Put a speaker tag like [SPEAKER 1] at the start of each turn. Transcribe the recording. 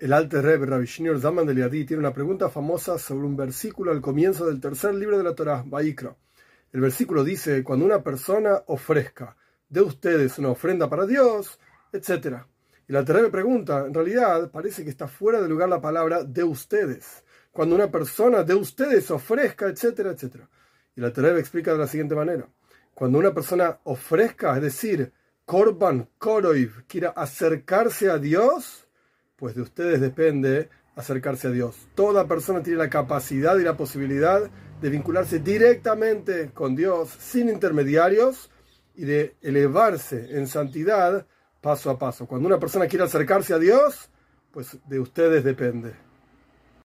[SPEAKER 1] El Alter Rebbe Rabbi Shneur Zaman de Liadi tiene una pregunta famosa sobre un versículo al comienzo del tercer libro de la Torah, Baikra. El versículo dice, cuando una persona ofrezca de ustedes una ofrenda para Dios, etc. Y Alter Rebbe pregunta, en realidad parece que está fuera de lugar la palabra de ustedes. Cuando una persona de ustedes ofrezca, etcétera, etcétera. Y Alter Rebbe explica de la siguiente manera. Cuando una persona ofrezca, es decir, Korban Koroiv, quiera acercarse a Dios, pues de ustedes depende acercarse a Dios. Toda persona tiene la capacidad y la posibilidad de vincularse directamente con Dios sin intermediarios y de elevarse en santidad paso a paso. Cuando una persona quiere acercarse a Dios, pues de ustedes depende.